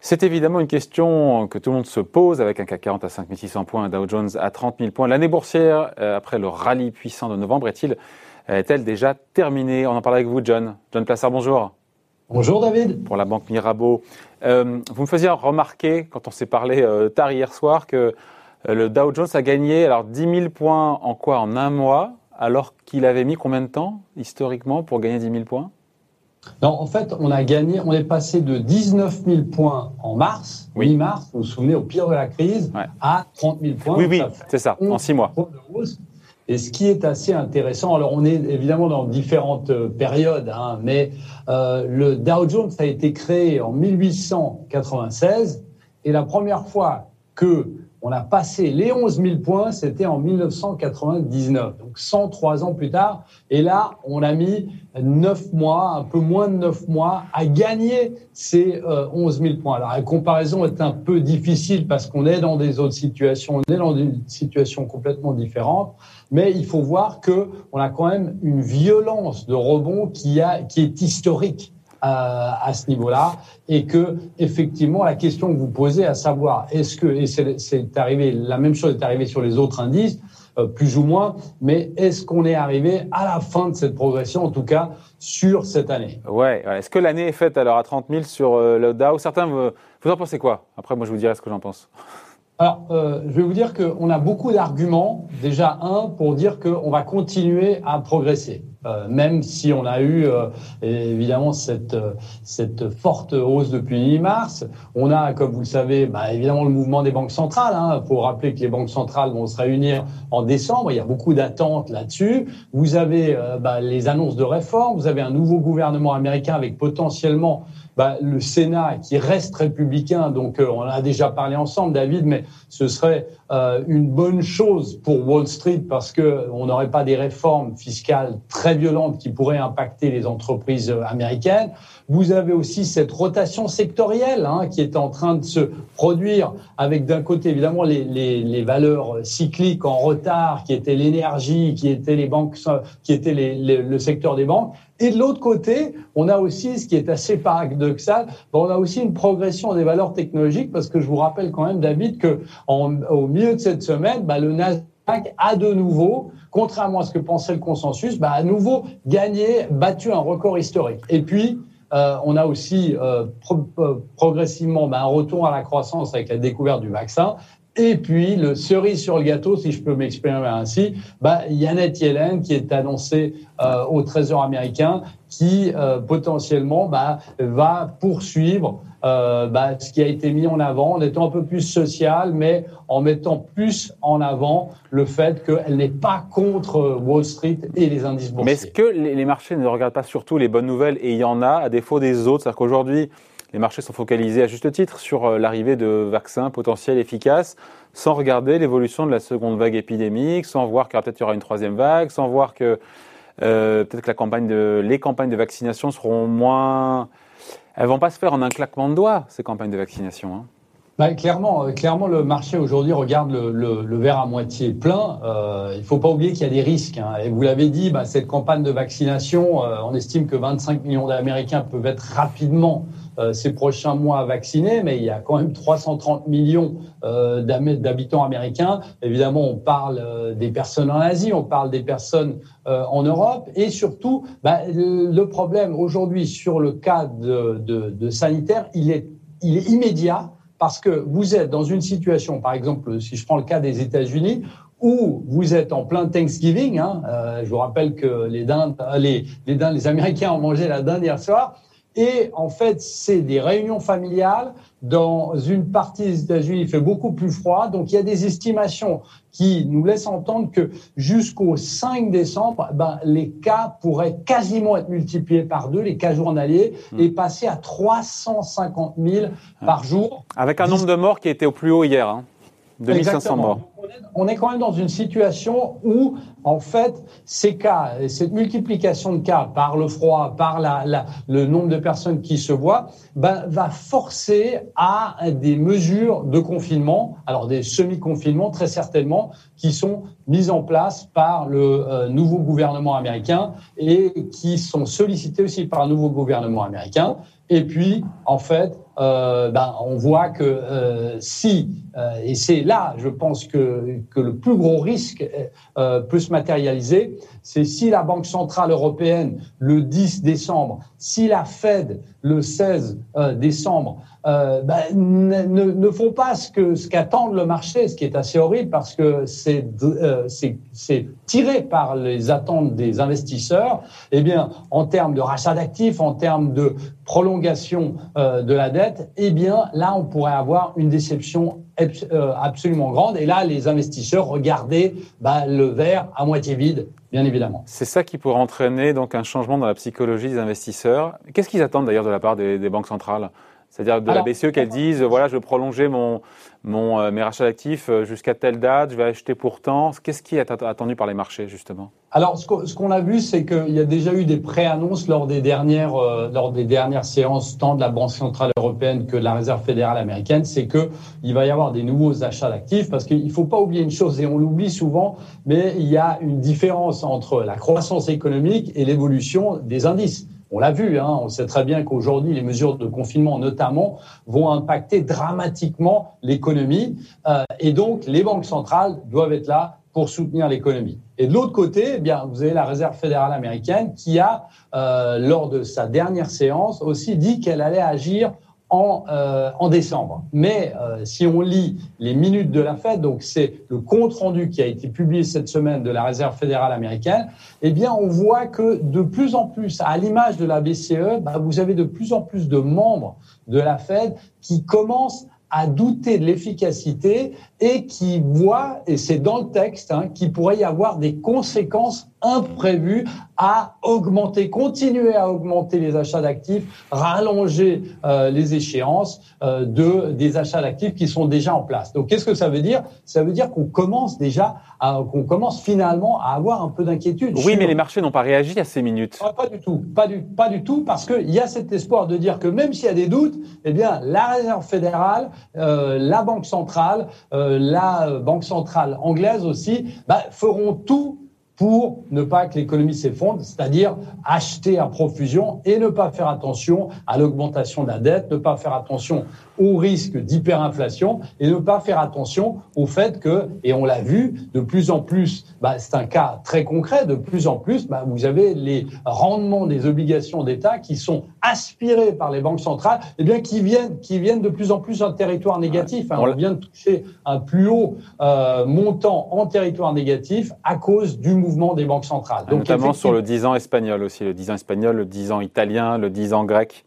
C'est évidemment une question que tout le monde se pose avec un CAC 40 à 5600 points, un Dow Jones à 30 000 points. L'année boursière, euh, après le rallye puissant de novembre, est-il, est-elle déjà terminée? On en parle avec vous, John. John Plassard, bonjour. Bonjour David. Pour la Banque Mirabeau. Euh, vous me faisiez remarquer, quand on s'est parlé euh, tard hier soir, que le Dow Jones a gagné alors 10 000 points en quoi? En un mois, alors qu'il avait mis combien de temps, historiquement, pour gagner 10 000 points? Non, en fait, on a gagné, on est passé de 19 000 points en mars, oui. mi-mars, vous vous souvenez, au pire de la crise, à 30 000 points. Oui, oui, c'est ça, en six mois. Et ce qui est assez intéressant, alors on est évidemment dans différentes euh, périodes, hein, mais euh, le Dow Jones a été créé en 1896 et la première fois que on a passé les 11 000 points, c'était en 1999, donc 103 ans plus tard. Et là, on a mis 9 mois, un peu moins de 9 mois, à gagner ces 11 euh, 000 points. Alors, la comparaison est un peu difficile parce qu'on est dans des autres situations, on est dans une situation complètement différente. Mais il faut voir que on a quand même une violence de rebond qui, a, qui est historique à, ce niveau-là et que effectivement la question que vous posez, à savoir est-ce que et c'est arrivé la même chose est arrivée sur les autres indices euh, plus ou moins, mais est-ce qu'on est arrivé à la fin de cette progression, en tout cas sur cette année? Ouais. Est-ce que l'année est faite alors à 30 000 sur euh, le Dow? Certains, vous en pensez quoi? Après, moi, je vous dirai ce que j'en pense. Alors, euh, je vais vous dire qu'on a beaucoup d'arguments. Déjà, un, pour dire qu'on va continuer à progresser. Euh, même si on a eu euh, évidemment cette, cette forte hausse depuis mi-mars. On a, comme vous le savez, bah, évidemment le mouvement des banques centrales. Hein, pour rappeler que les banques centrales vont se réunir en décembre. Il y a beaucoup d'attentes là-dessus. Vous avez bah, les annonces de réforme. Vous avez un nouveau gouvernement américain avec potentiellement bah, le Sénat qui reste républicain, donc euh, on a déjà parlé ensemble, David, mais ce serait euh, une bonne chose pour Wall Street parce que on n'aurait pas des réformes fiscales très violentes qui pourraient impacter les entreprises euh, américaines. Vous avez aussi cette rotation sectorielle hein, qui est en train de se produire avec d'un côté évidemment les, les, les, valeurs cycliques en retard qui étaient l'énergie, qui étaient les banques, qui étaient les, le secteur des banques, et de l'autre côté, on a aussi, ce qui est assez paradoxal, ben, on a aussi une progression des valeurs technologiques parce que je vous rappelle quand même, David, que en, au milieu de cette semaine, ben, le Nasdaq a de nouveau, contrairement à ce que pensait le consensus, ben, à nouveau gagné, battu un record historique. Et puis, euh, on a aussi euh, progressivement ben, un retour à la croissance avec la découverte du vaccin. Et puis, le cerise sur le gâteau, si je peux m'exprimer ainsi, bah, Yannette Yellen, qui est annoncé euh, au Trésor américain, qui euh, potentiellement bah, va poursuivre euh, bah, ce qui a été mis en avant en étant un peu plus social, mais en mettant plus en avant le fait qu'elle n'est pas contre Wall Street et les indices boursiers. Mais est-ce que les marchés ne regardent pas surtout les bonnes nouvelles? Et il y en a à défaut des autres C'est-à-dire qu'aujourd'hui, les marchés sont focalisés à juste titre sur euh, l'arrivée de vaccins potentiels efficaces, sans regarder l'évolution de la seconde vague épidémique, sans voir qu'il peut-être y aura une troisième vague, sans voir que euh, peut-être que les campagnes de vaccination seront moins... Elles vont pas se faire en un claquement de doigts, ces campagnes de vaccination. Hein. Bah, clairement, euh, clairement, le marché aujourd'hui regarde le, le, le, verre à moitié plein. Euh, il faut pas oublier qu'il y a des risques. Hein. Et vous l'avez dit, bah, cette campagne de vaccination, euh, on estime que 25 millions d'Américains peuvent être rapidement euh, ces prochains mois vaccinés, mais il y a quand même 330 millions euh, d'habitants américains. Évidemment, on parle des personnes en Asie, on parle des personnes en Europe, et surtout, bah, le problème aujourd'hui sur le cas de, de, de sanitaire, il est, il est immédiat parce que vous êtes dans une situation, par exemple, si je prends le cas des États-Unis, où vous êtes en plein Thanksgiving. Hein, euh, je vous rappelle que les, dindes, les, les, dindes, les Américains ont mangé la dinde hier soir. Et en fait, c'est des réunions familiales. Dans une partie des États-Unis, il fait beaucoup plus froid. Donc, il y a des estimations qui nous laissent entendre que jusqu'au 5 décembre, ben, les cas pourraient quasiment être multipliés par deux, les cas journaliers, hmm. et passer à 350 000 par jour. Avec un nombre de morts qui était au plus haut hier. Hein. 2500 morts. On est quand même dans une situation où, en fait, ces cas, cette multiplication de cas par le froid, par la, le nombre de personnes qui se voient, ben, va forcer à des mesures de confinement, alors des semi-confinements très certainement, qui sont mises en place par le euh, nouveau gouvernement américain et qui sont sollicitées aussi par le nouveau gouvernement américain. Et puis, en fait, euh, ben, on voit que euh, si, euh, et c'est là, je pense que, que le plus gros risque peut se matérialiser, c'est si la Banque centrale européenne, le 10 décembre, si la Fed, le 16 décembre, ben, ne, ne, font pas ce que ce qu'attendent le marché, ce qui est assez horrible parce que c'est c'est tiré par les attentes des investisseurs. Eh bien, en termes de rachat d'actifs, en termes de prolongation de la dette eh bien là, on pourrait avoir une déception euh, absolument grande. Et là, les investisseurs regardaient bah, le verre à moitié vide, bien évidemment. C'est ça qui pourrait entraîner donc un changement dans la psychologie des investisseurs. Qu'est-ce qu'ils attendent d'ailleurs de la part des, banques centrales? C'est-à-dire de la BCE qu'elles disent, voilà, je veux prolonger mon, mon, euh, mes rachats d'actifs euh, jusqu'à telle date, je vais acheter pourtant. Qu'est-ce qui est attendu par les marchés, justement? Alors, ce qu'on a vu, c'est qu'il y a déjà eu des pré-annonces lors, des dernières, euh, lors des dernières séances, tant de la Banque Centrale Européenne que de la Réserve Fédérale Américaine, c'est qu'il va y avoir des nouveaux achats d'actifs, parce qu'il ne faut pas oublier une chose, et on l'oublie souvent, mais il y a une différence entre la croissance économique et l'évolution des indices. On l'a vu, hein, on sait très bien qu'aujourd'hui, les mesures de confinement, notamment, vont impacter dramatiquement l'économie. Euh, et donc, les banques centrales doivent être là pour soutenir l'économie. Et de l'autre côté, eh bien, vous avez la Réserve fédérale américaine qui a, euh, lors de sa dernière séance, aussi dit qu'elle allait agir en, euh, en décembre. Mais euh, si on lit les minutes de la Fed, donc c'est le compte rendu qui a été publié cette semaine de la Réserve fédérale américaine, eh bien on voit que de plus en plus, à l'image de la BCE, bah, vous avez de plus en plus de membres de la Fed qui commencent à douter de l'efficacité et qui voient, et c'est dans le texte, hein, qu'il pourrait y avoir des conséquences imprévu à augmenter, continuer à augmenter les achats d'actifs, rallonger euh, les échéances euh, de des achats d'actifs qui sont déjà en place. Donc qu'est-ce que ça veut dire? Ça veut dire qu'on commence déjà, qu'on commence finalement à avoir un peu d'inquiétude. Oui, mais les marchés n'ont pas réagi à ces minutes. pas du tout, pas du pas du tout, parce qu'il y a cet espoir de dire que même s'il y a des doutes, eh bien la Réserve fédérale, euh, la Banque centrale, la Banque centrale anglaise aussi, bah, feront tout pour ne pas que l'économie s'effondre, c'est-à-dire acheter à profusion et ne pas faire attention à l'augmentation de la dette, ne pas faire attention au risque d'hyperinflation et ne pas faire attention au fait que, et on l'a vu, de plus en plus, bah, c'est un cas très concret, de plus en plus, bah, vous avez les rendements des obligations d'État qui sont aspirés par les banques centrales, et eh bien qui viennent, qui viennent de plus en plus en territoire négatif. Hein. On vient de toucher un plus haut euh, montant en territoire négatif à cause du mouvement des banques centrales. Donc, Notamment sur le 10 ans espagnol aussi, le 10 ans espagnol, le 10 ans italien, le 10 ans grec.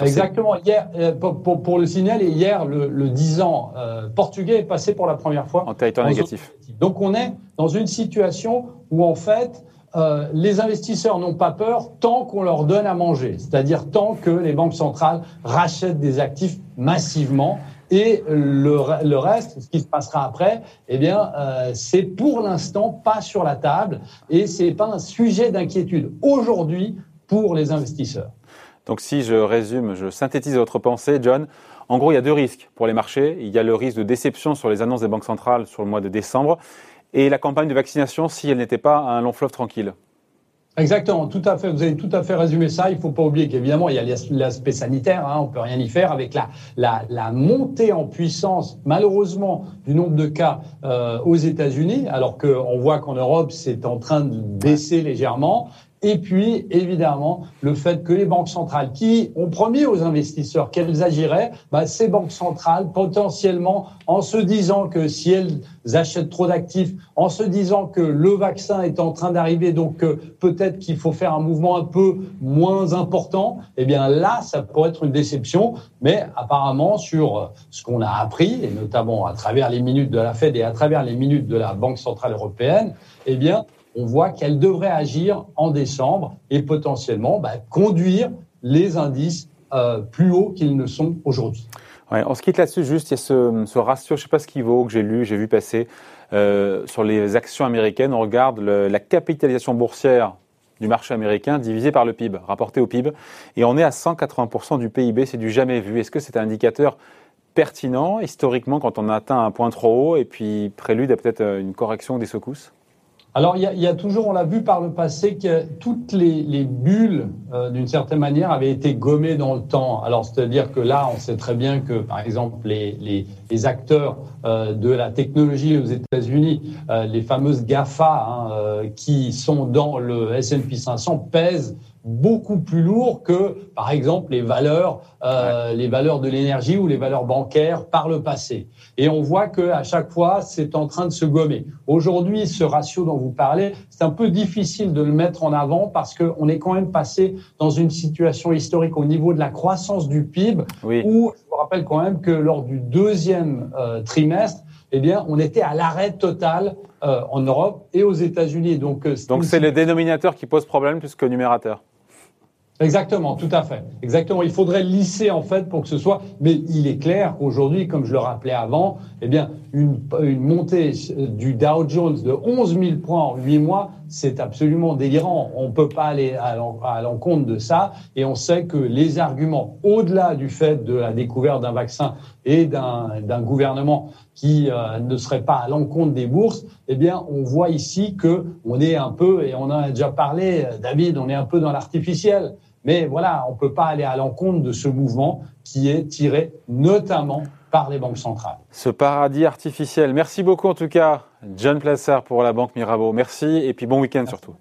Exactement. Hier, euh, pour, le signal, hier, le, le 10 ans euh, portugais est passé pour la première fois en territoire négatif. Donc, on est dans une situation où, en fait, euh, les investisseurs n'ont pas peur tant qu'on leur donne à manger, c'est-à-dire tant que les banques centrales rachètent des actifs massivement. Et le, reste, ce qui se passera après, eh bien, euh, c'est pour l'instant pas sur la table et c'est pas un sujet d'inquiétude aujourd'hui pour les investisseurs. Donc si je résume, je synthétise votre pensée, John, en gros, il y a deux risques pour les marchés. Il y a le risque de déception sur les annonces des banques centrales sur le mois de décembre et la campagne de vaccination si elle n'était pas un long fleuve tranquille. Exactement, tout à fait. Vous avez tout à fait résumé ça. Il ne faut pas oublier qu'évidemment, il y a l'aspect sanitaire. Hein, on peut rien y faire avec la, la, la, montée en puissance, malheureusement, du nombre de cas euh, aux États-Unis, alors qu'on voit qu'en Europe, c'est en train de baisser légèrement. Et puis, évidemment, le fait que les banques centrales qui ont promis aux investisseurs qu'elles agiraient, bah, ces banques centrales, potentiellement, en se disant que si elles achètent trop d'actifs, en se disant que le vaccin est en train d'arriver, donc euh, peut-être qu'il faut faire un mouvement un peu moins important, eh bien là, ça pourrait être une déception. Mais apparemment, sur euh, ce qu'on a appris, et notamment à travers les minutes de la Fed et à travers les minutes de la Banque centrale européenne, eh bien, on voit qu'elle devrait agir en décembre et potentiellement bah, conduire les indices euh, plus hauts qu'ils ne sont aujourd'hui. On se quitte là-dessus, juste, il y a ce, ratio, je ne sais pas ce qu'il vaut, que j'ai lu, j'ai vu passer, Euh, sur les actions américaines, on regarde la capitalisation boursière du marché américain divisé par le PIB, rapporté au PIB, et on est à 180% du PIB, c'est du jamais vu. Est-ce que c'est un indicateur pertinent historiquement quand on a atteint un point trop haut et puis prélude à peut-être une correction des secousses? Alors, il y, a, toujours, on l'a vu par le passé, que toutes les, bulles, euh, d'une certaine manière, avaient été gommées dans le temps. Alors, c'est-à-dire que là, on sait très bien que, par exemple, les, acteurs euh, de la technologie aux États-Unis, euh, les fameuses GAFA, hein, qui sont dans le S&P 500, pèsent beaucoup plus lourd que, par exemple, les valeurs, euh, les valeurs de l'énergie ou les valeurs bancaires par le passé. Et on voit que à chaque fois, c'est en train de se gommer. Aujourd'hui, ce ratio dont vous parlez, c'est un peu difficile de le mettre en avant parce qu'on est quand même passé dans une situation historique au niveau de la croissance du PIB, oui. où je vous rappelle quand même que lors du deuxième euh, trimestre, eh bien, on était à l'arrêt total euh, en Europe et aux États-Unis. Donc, euh, donc c'est le dénominateur qui pose problème plus que le numérateur. Exactement, tout à fait. Exactement. Il faudrait lisser en fait pour que ce soit. Mais il est clair qu'aujourd'hui, comme je le rappelais avant, eh bien, une, montée du Dow Jones de 11 000 points en 8 mois, c'est absolument délirant. On ne peut pas aller à l'encontre de ça. Et on sait que les arguments, au-delà du fait de la découverte d'un vaccin et d'un gouvernement qui euh, ne serait pas à l'encontre des bourses, eh bien, on voit ici que on est un peu, et on en a déjà parlé, David, on est un peu dans l'artificiel. Mais voilà, on ne peut pas aller à l'encontre de ce mouvement qui est tiré notamment par les banques centrales. Ce paradis artificiel. Merci beaucoup en tout cas, John Placer pour la Banque Mirabeau. Merci et puis bon week-end surtout.